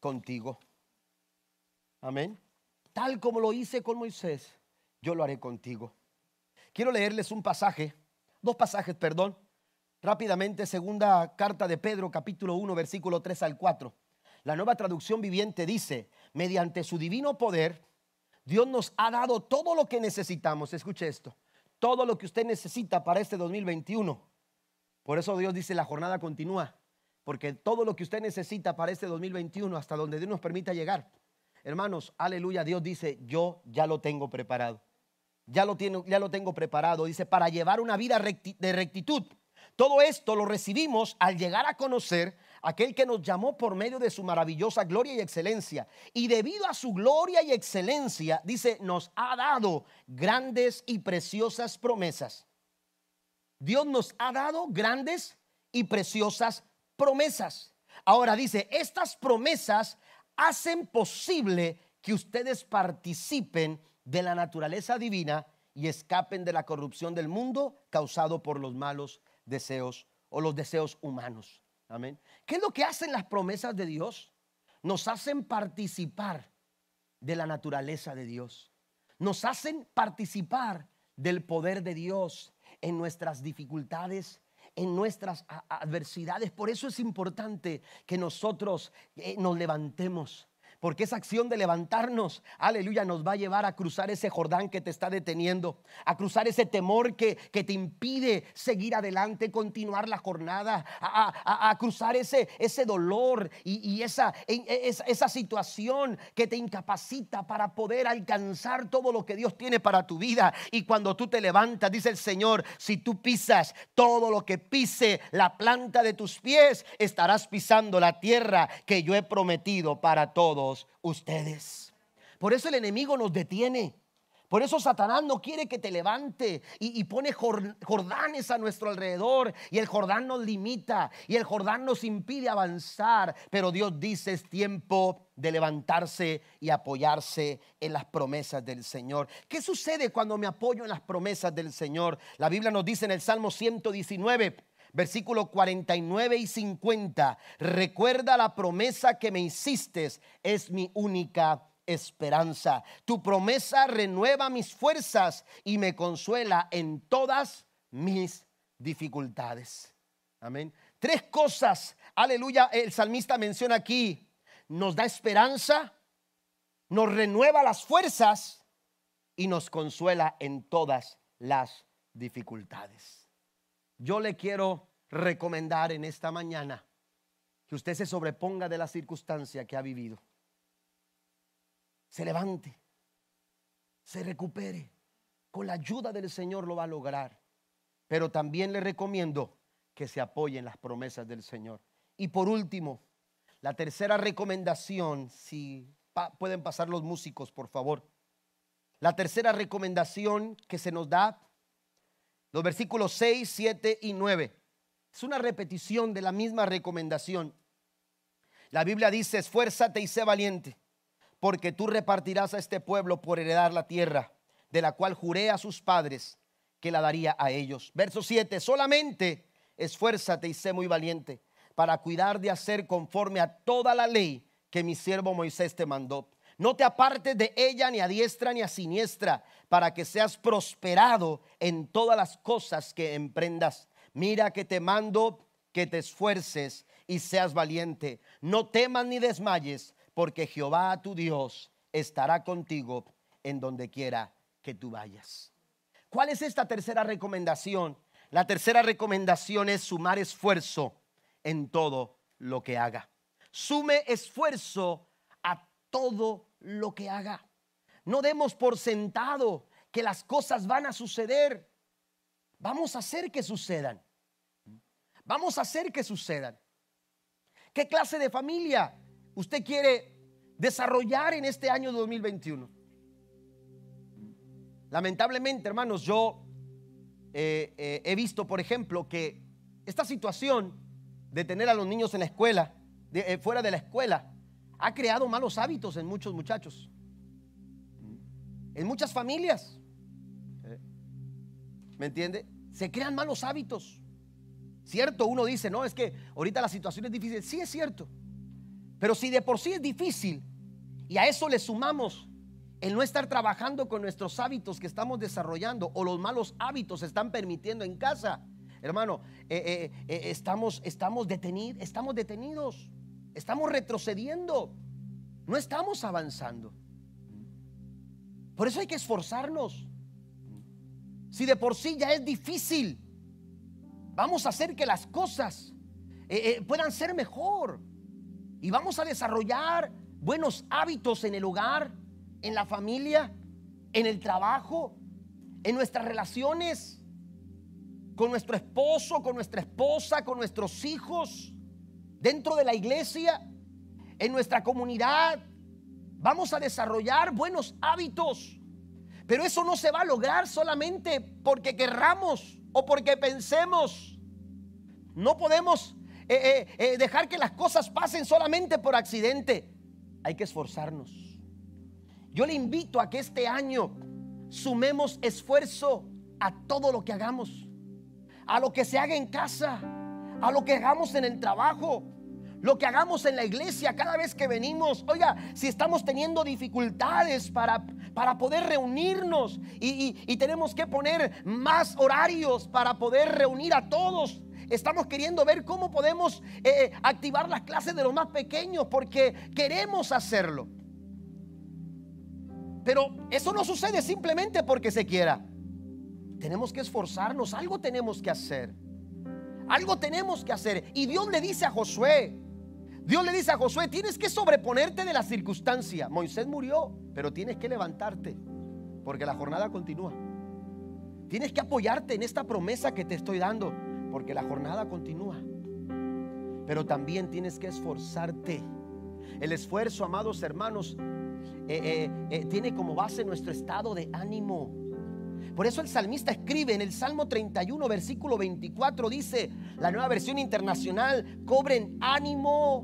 contigo. Amén. Tal como lo hice con Moisés, yo lo haré contigo. Quiero leerles un pasaje, dos pasajes, perdón, rápidamente, segunda carta de Pedro, capítulo 1, versículo 3 al 4. La nueva traducción viviente dice, mediante su divino poder, Dios nos ha dado todo lo que necesitamos. Escuche esto, todo lo que usted necesita para este 2021. Por eso Dios dice, la jornada continúa, porque todo lo que usted necesita para este 2021, hasta donde Dios nos permita llegar. Hermanos, aleluya, Dios dice, yo ya lo tengo preparado ya lo, ya lo tengo preparado. Dice, para llevar una vida de rectitud. Todo esto lo recibimos al llegar a conocer aquel que nos llamó por medio de su maravillosa gloria y excelencia. Y debido a su gloria y excelencia, dice, nos ha dado grandes y preciosas promesas. Dios nos ha dado grandes y preciosas promesas. Ahora dice, estas promesas hacen posible que ustedes participen de la naturaleza divina y escapen de la corrupción del mundo causado por los malos deseos o los deseos humanos. Amén. ¿Qué es lo que hacen las promesas de Dios? Nos hacen participar de la naturaleza de Dios. Nos hacen participar del poder de Dios en nuestras dificultades, en nuestras adversidades. Por eso es importante que nosotros eh, nos levantemos porque esa acción de levantarnos, aleluya, nos va a llevar a cruzar ese Jordán que te está deteniendo, a cruzar ese temor que, que te impide seguir adelante, continuar la jornada, a, cruzar ese, ese dolor y, esa, esa, esa situación que te incapacita para poder alcanzar todo lo que Dios tiene para tu vida. Y cuando tú te levantas, dice el Señor, si tú pisas todo lo que pise la planta de tus pies, estarás pisando la tierra que yo he prometido para todos ustedes. Por eso el enemigo nos detiene. Por eso Satanás no quiere que te levante y, pone Jordanes a nuestro alrededor y el Jordán nos limita y el Jordán nos impide avanzar. Pero Dios dice es tiempo de levantarse y apoyarse en las promesas del Señor. ¿Qué sucede cuando me apoyo en las promesas del Señor? La Biblia nos dice en el Salmo 119 versículo 49 y 50, recuerda la promesa que me hiciste, es mi única esperanza. Tu promesa renueva mis fuerzas y me consuela en todas mis dificultades. Amén. Tres cosas, aleluya, el salmista menciona aquí. Nos da esperanza, nos renueva las fuerzas y nos consuela en todas las dificultades. Yo le quiero recomendar en esta mañana que usted se sobreponga de la circunstancia que ha vivido. Se levante, se recupere. Con la ayuda del Señor lo va a lograr. Pero también le recomiendo que se apoye en las promesas del Señor. Y por último, la tercera recomendación, si pueden pasar los músicos, por favor. La tercera recomendación que se nos da los versículos 6, 7 y 9. Es una repetición de la misma recomendación. La Biblia dice, esfuérzate y sé valiente, porque tú repartirás a este pueblo por heredar la tierra, de la cual juré a sus padres que la daría a ellos. Verso 7, solamente esfuérzate y sé muy valiente para cuidar de hacer conforme a toda la ley que mi siervo Moisés te mandó. No te apartes de ella ni a diestra ni a siniestra, para que seas prosperado en todas las cosas que emprendas. Mira que te mando que te esfuerces y seas valiente. No temas ni desmayes, porque Jehová tu Dios estará contigo en donde quiera que tú vayas. ¿Cuál es esta tercera recomendación? La tercera recomendación es sumar esfuerzo en todo lo que haga. Sume esfuerzo todo lo que haga. No demos por sentado que las cosas van a suceder. Vamos a hacer que sucedan. Vamos a hacer que sucedan. ¿Qué clase de familia usted quiere desarrollar en este año 2021? Lamentablemente, hermanos, yo eh, eh, he visto, por ejemplo, que esta situación de tener a los niños en la escuela, eh, fuera de la escuela, ha creado malos hábitos en muchos muchachos, en muchas familias. ¿Me entiende? Se crean malos hábitos. Cierto, uno dice, no, es que ahorita la situación es difícil. Sí, es cierto. Pero si de por sí es difícil y a eso le sumamos el no estar trabajando con nuestros hábitos que estamos desarrollando o los malos hábitos se están permitiendo en casa, hermano, eh, eh, eh, estamos, estamos, detenidos, estamos detenidos, estamos retrocediendo, no estamos avanzando. Por eso hay que esforzarnos. Si de por sí ya es difícil, vamos a hacer que las cosas puedan ser mejor. Y vamos a desarrollar buenos hábitos en el hogar, en la familia, en el trabajo, en nuestras relaciones con nuestro esposo, con nuestra esposa, con nuestros hijos, dentro de la iglesia, en nuestra comunidad. Vamos a desarrollar buenos hábitos. Pero eso no se va a lograr solamente porque querramos o porque pensemos. No podemos eh, eh, eh, dejar que las cosas pasen solamente por accidente. Hay que esforzarnos. Yo le invito a que este año sumemos esfuerzo a todo lo que hagamos a lo que se haga en casa, a lo que hagamos en el trabajo, lo que hagamos en la iglesia cada vez que venimos. Oiga, si estamos teniendo dificultades para, para poder reunirnos y, tenemos que poner más horarios para poder reunir a todos. Estamos queriendo ver cómo podemos eh, eh, activar las clases de los más pequeños porque queremos hacerlo. Pero eso no sucede simplemente porque se quiera. Tenemos que esforzarnos, algo tenemos que hacer. Algo tenemos que hacer. Y Dios le dice a Josué, Dios le dice a Josué, tienes que sobreponerte de la circunstancia. Moisés murió, pero tienes que levantarte, porque la jornada continúa. Tienes que apoyarte en esta promesa que te estoy dando, porque la jornada continúa. Pero también tienes que esforzarte. El esfuerzo, amados hermanos, eh, eh, eh, tiene como base nuestro estado de ánimo. Por eso el salmista escribe en el Salmo 31, versículo 24, dice, la nueva versión internacional, cobren ánimo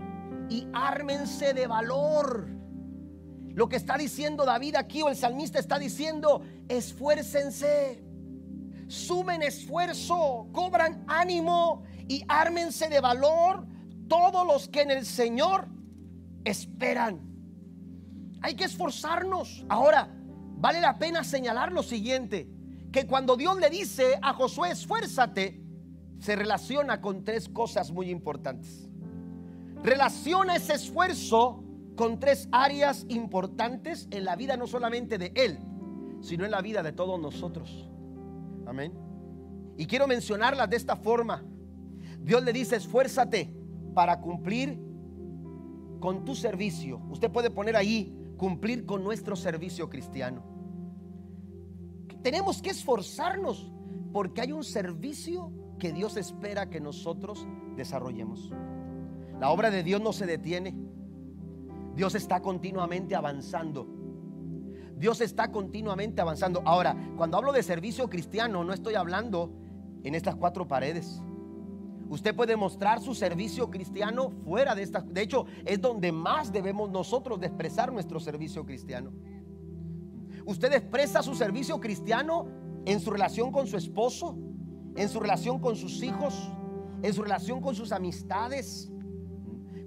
y ármense de valor. Lo que está diciendo David aquí o el salmista está diciendo, esfuércense, sumen esfuerzo, cobran ánimo y ármense de valor todos los que en el Señor esperan. Hay que esforzarnos. Ahora, vale la pena señalar lo siguiente que cuando Dios le dice a Josué, esfuérzate, se relaciona con tres cosas muy importantes. Relaciona ese esfuerzo con tres áreas importantes en la vida no solamente de Él, sino en la vida de todos nosotros. Amén. Y quiero mencionarlas de esta forma. Dios le dice, esfuérzate para cumplir con tu servicio. Usted puede poner ahí, cumplir con nuestro servicio cristiano tenemos que esforzarnos porque hay un servicio que Dios espera que nosotros desarrollemos. La obra de Dios no se detiene. Dios está continuamente avanzando. Dios está continuamente avanzando. Ahora, cuando hablo de servicio cristiano, no estoy hablando en estas cuatro paredes. Usted puede mostrar su servicio cristiano fuera de estas. De hecho, es donde más debemos nosotros expresar nuestro servicio cristiano. Usted expresa su servicio cristiano en su relación con su esposo, en su relación con sus hijos, en su relación con sus amistades,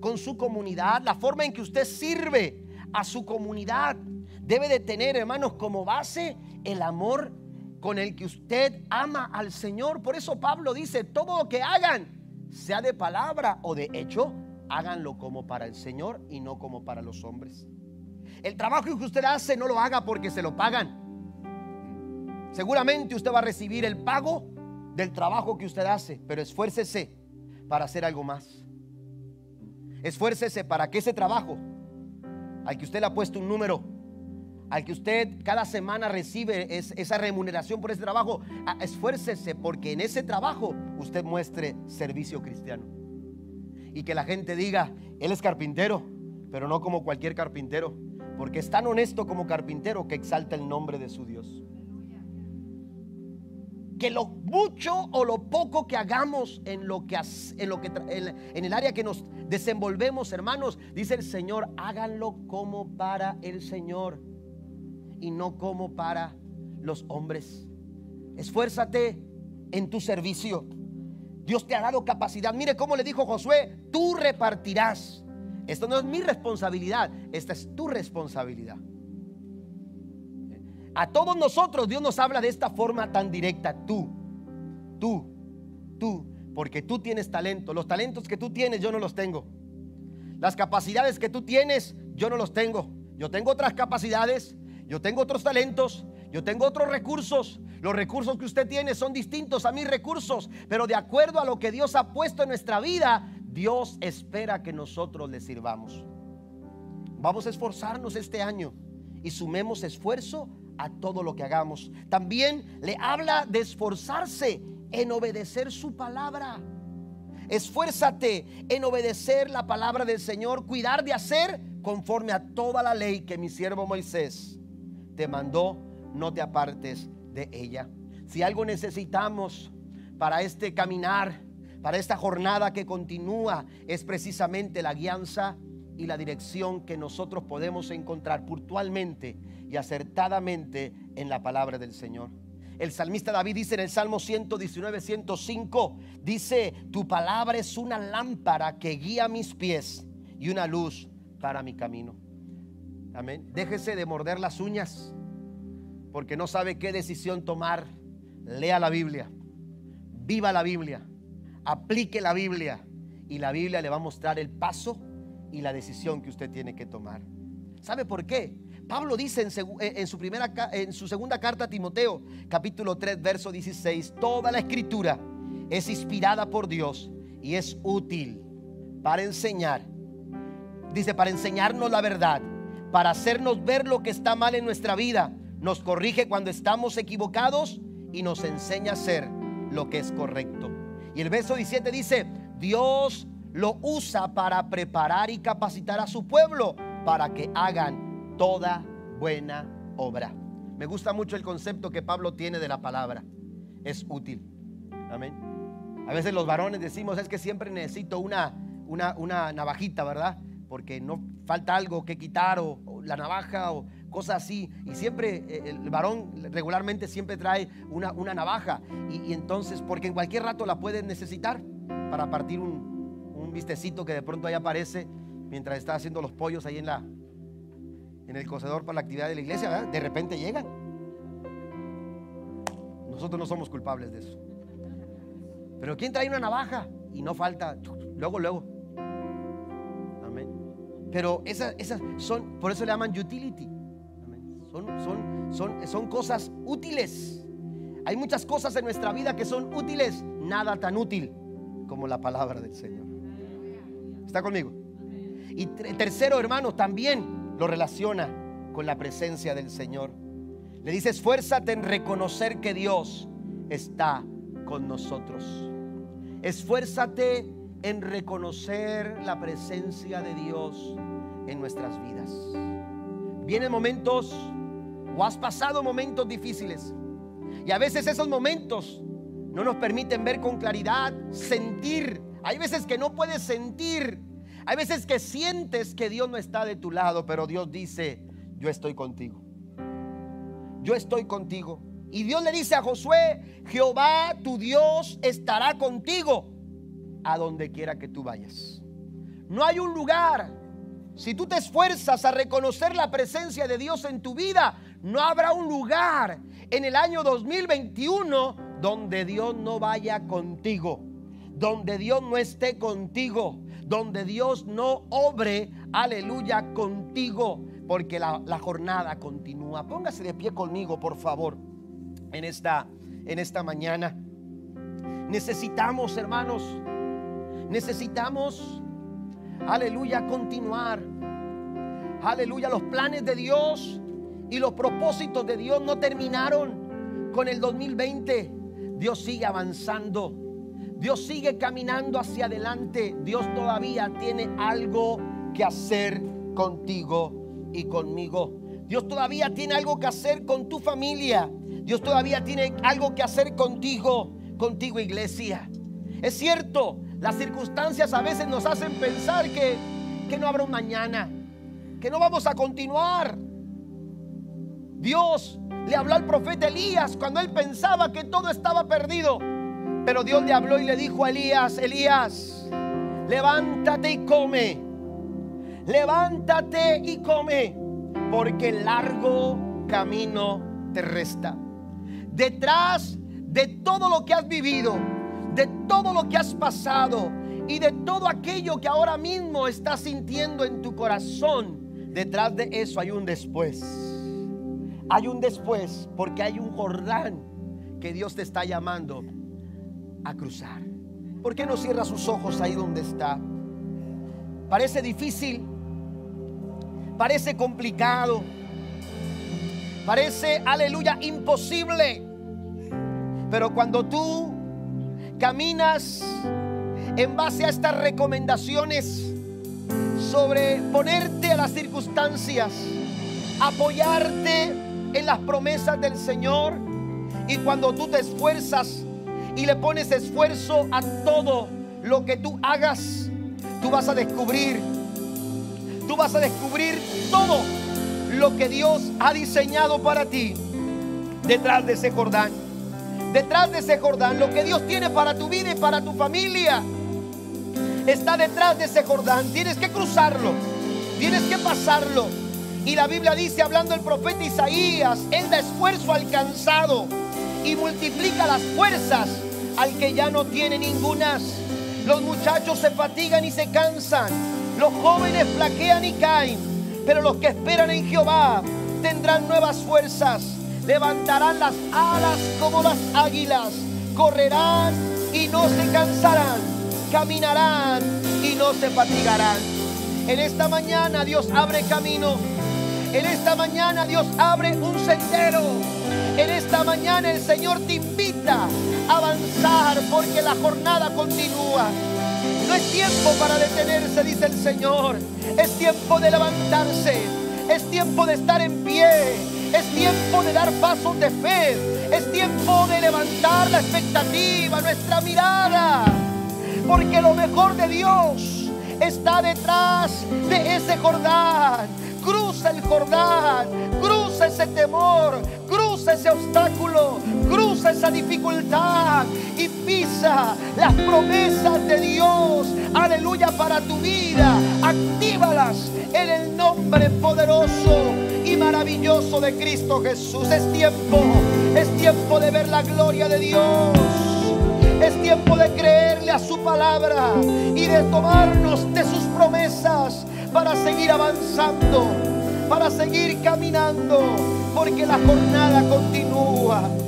con su comunidad, la forma en que usted sirve a su comunidad. Debe de tener, hermanos, como base el amor con el que usted ama al Señor. Por eso Pablo dice, todo lo que hagan, sea de palabra o de hecho, háganlo como para el Señor y no como para los hombres. El trabajo que usted hace no lo haga porque se lo pagan. Seguramente usted va a recibir el pago del trabajo que usted hace, pero esfuércese para hacer algo más. Esfuércese para que ese trabajo, al que usted le ha puesto un número, al que usted cada semana recibe esa remuneración por ese trabajo, esfuércese porque en ese trabajo usted muestre servicio cristiano. Y que la gente diga, él es carpintero, pero no como cualquier carpintero, porque es tan honesto como carpintero que exalta el nombre de su Dios. Que lo mucho o lo poco que hagamos en lo que en lo que en el área que nos desenvolvemos, hermanos, dice el Señor, háganlo como para el Señor y no como para los hombres. Esfuérzate en tu servicio. Dios te ha dado capacidad. Mire cómo le dijo Josué, tú repartirás. Esto no es mi responsabilidad, esta es tu responsabilidad. A todos nosotros Dios nos habla de esta forma tan directa. Tú, tú, tú, porque tú tienes talento. Los talentos que tú tienes yo no los tengo. Las capacidades que tú tienes yo no los tengo. Yo tengo otras capacidades yo tengo otros talentos, yo tengo otros recursos. Los recursos que usted tiene son distintos a mis recursos, pero de acuerdo a lo que Dios ha puesto en nuestra vida, Dios espera que nosotros le sirvamos. Vamos a esforzarnos este año y sumemos esfuerzo a todo lo que hagamos. También le habla de esforzarse en obedecer su palabra. Esfuérzate en obedecer la palabra del Señor, cuidar de hacer conforme a toda la ley que mi siervo Moisés te mandó, no te apartes de ella. Si algo necesitamos para este caminar, para esta jornada que continúa, es precisamente la guianza y la dirección que nosotros podemos encontrar puntualmente y acertadamente en la palabra del Señor. El salmista David dice en el Salmo 119, 105, dice, tu palabra es una lámpara que guía mis pies y una luz para mi camino. Amén. Déjese de morder las uñas porque no sabe qué decisión tomar. Lea la Biblia, viva la Biblia, aplique la Biblia y la Biblia le va a mostrar el paso y la decisión que usted tiene que tomar. ¿Sabe por qué? Pablo dice en, su, primera, en su segunda carta a Timoteo, capítulo 3, verso 16, toda la escritura es inspirada por Dios y es útil para enseñar. Dice, para enseñarnos la verdad para hacernos ver lo que está mal en nuestra vida. Nos corrige cuando estamos equivocados y nos enseña a hacer lo que es correcto. Y el verso 17 dice, Dios lo usa para preparar y capacitar a su pueblo para que hagan toda buena obra. Me gusta mucho el concepto que Pablo tiene de la palabra. Es útil. Amén. A veces los varones decimos, es que siempre necesito una, una, una navajita, ¿verdad? porque no falta algo que quitar o, la navaja o cosas así. Y siempre eh, el varón regularmente siempre trae una, una navaja. Y, entonces, porque en cualquier rato la puede necesitar para partir un, un vistecito que de pronto ahí aparece mientras está haciendo los pollos ahí en, la, en el cocedor para la actividad de la iglesia. De repente llegan. Nosotros no somos culpables de eso. Pero ¿quién trae una navaja? Y no falta, luego, luego. Pero esas, esas son, por eso le llaman utility. Son, son, son, son cosas útiles. Hay muchas cosas en nuestra vida que son útiles, nada tan útil como la palabra del Señor. ¿Está conmigo? Y tercero, hermano, también lo relaciona con la presencia del Señor. Le dice, esfuérzate en reconocer que Dios está con nosotros. Esfuérzate en reconocer la presencia de Dios en nuestras vidas. Vienen momentos o has pasado momentos difíciles y a veces esos momentos no nos permiten ver con claridad, sentir. Hay veces que no puedes sentir. Hay veces que sientes que Dios no está de tu lado, pero Dios dice, yo estoy contigo. Yo estoy contigo. Y Dios le dice a Josué, Jehová tu Dios estará contigo a donde quiera que tú vayas. No hay un lugar. Si tú te esfuerzas a reconocer la presencia de Dios en tu vida, no habrá un lugar en el año 2021 donde Dios no vaya contigo, donde Dios no esté contigo, donde Dios no obre, aleluya, contigo, porque la, jornada continúa. Póngase de pie conmigo, por favor, en esta, en esta mañana. Necesitamos, hermanos, necesitamos, aleluya, continuar. Aleluya, los planes de Dios y los propósitos de Dios no terminaron con el 2020. Dios sigue avanzando. Dios sigue caminando hacia adelante. Dios todavía tiene algo que hacer contigo y conmigo. Dios todavía tiene algo que hacer con tu familia. Dios todavía tiene algo que hacer contigo, contigo iglesia. Es cierto, las circunstancias a veces nos hacen pensar que, que no habrá un mañana, que no vamos a continuar. Dios le habló al profeta Elías cuando él pensaba que todo estaba perdido. Pero Dios le habló y le dijo a Elías, Elías, levántate y come. Levántate y come, porque el largo camino te resta. Detrás de todo lo que has vivido, de todo lo que has pasado y de todo aquello que ahora mismo estás sintiendo en tu corazón, detrás de eso hay un después. Hay un después porque hay un Jordán que Dios te está llamando a cruzar. ¿Por qué no cierra sus ojos ahí donde está? Parece difícil, parece complicado, parece, aleluya, imposible. Pero cuando tú caminas en base a estas recomendaciones sobre ponerte a las circunstancias, apoyarte en las promesas del Señor. Y cuando tú te esfuerzas y le pones esfuerzo a todo lo que tú hagas, tú vas a descubrir, tú vas a descubrir todo lo que Dios ha diseñado para ti detrás de ese Jordán. Detrás de ese Jordán, lo que Dios tiene para tu vida y para tu familia está detrás de ese Jordán. Tienes que cruzarlo, tienes que pasarlo. Y la Biblia dice, hablando el profeta Isaías, Él da esfuerzo alcanzado y multiplica las fuerzas al que ya no tiene ningunas. Los muchachos se fatigan y se cansan, los jóvenes flaquean y caen, pero los que esperan en Jehová tendrán nuevas fuerzas, levantarán las alas como las águilas, correrán y no se cansarán, caminarán y no se fatigarán. En esta mañana Dios abre camino en esta mañana Dios abre un sendero. En esta mañana el Señor te invita a avanzar porque la jornada continúa. No es tiempo para detenerse, dice el Señor. Es tiempo de levantarse. Es tiempo de estar en pie. Es tiempo de dar pasos de fe. Es tiempo de levantar la expectativa, nuestra mirada. Porque lo mejor de Dios está detrás de ese Jordán cruza el Jordán, cruza ese temor, cruza ese obstáculo, cruza esa dificultad y pisa las promesas de Dios, aleluya, para tu vida. Actívalas en el nombre poderoso y maravilloso de Cristo Jesús. Es tiempo, es tiempo de ver la gloria de Dios. Es tiempo de creerle a su palabra y de tomarnos de sus promesas para seguir avanzando, para seguir caminando, porque la jornada continúa.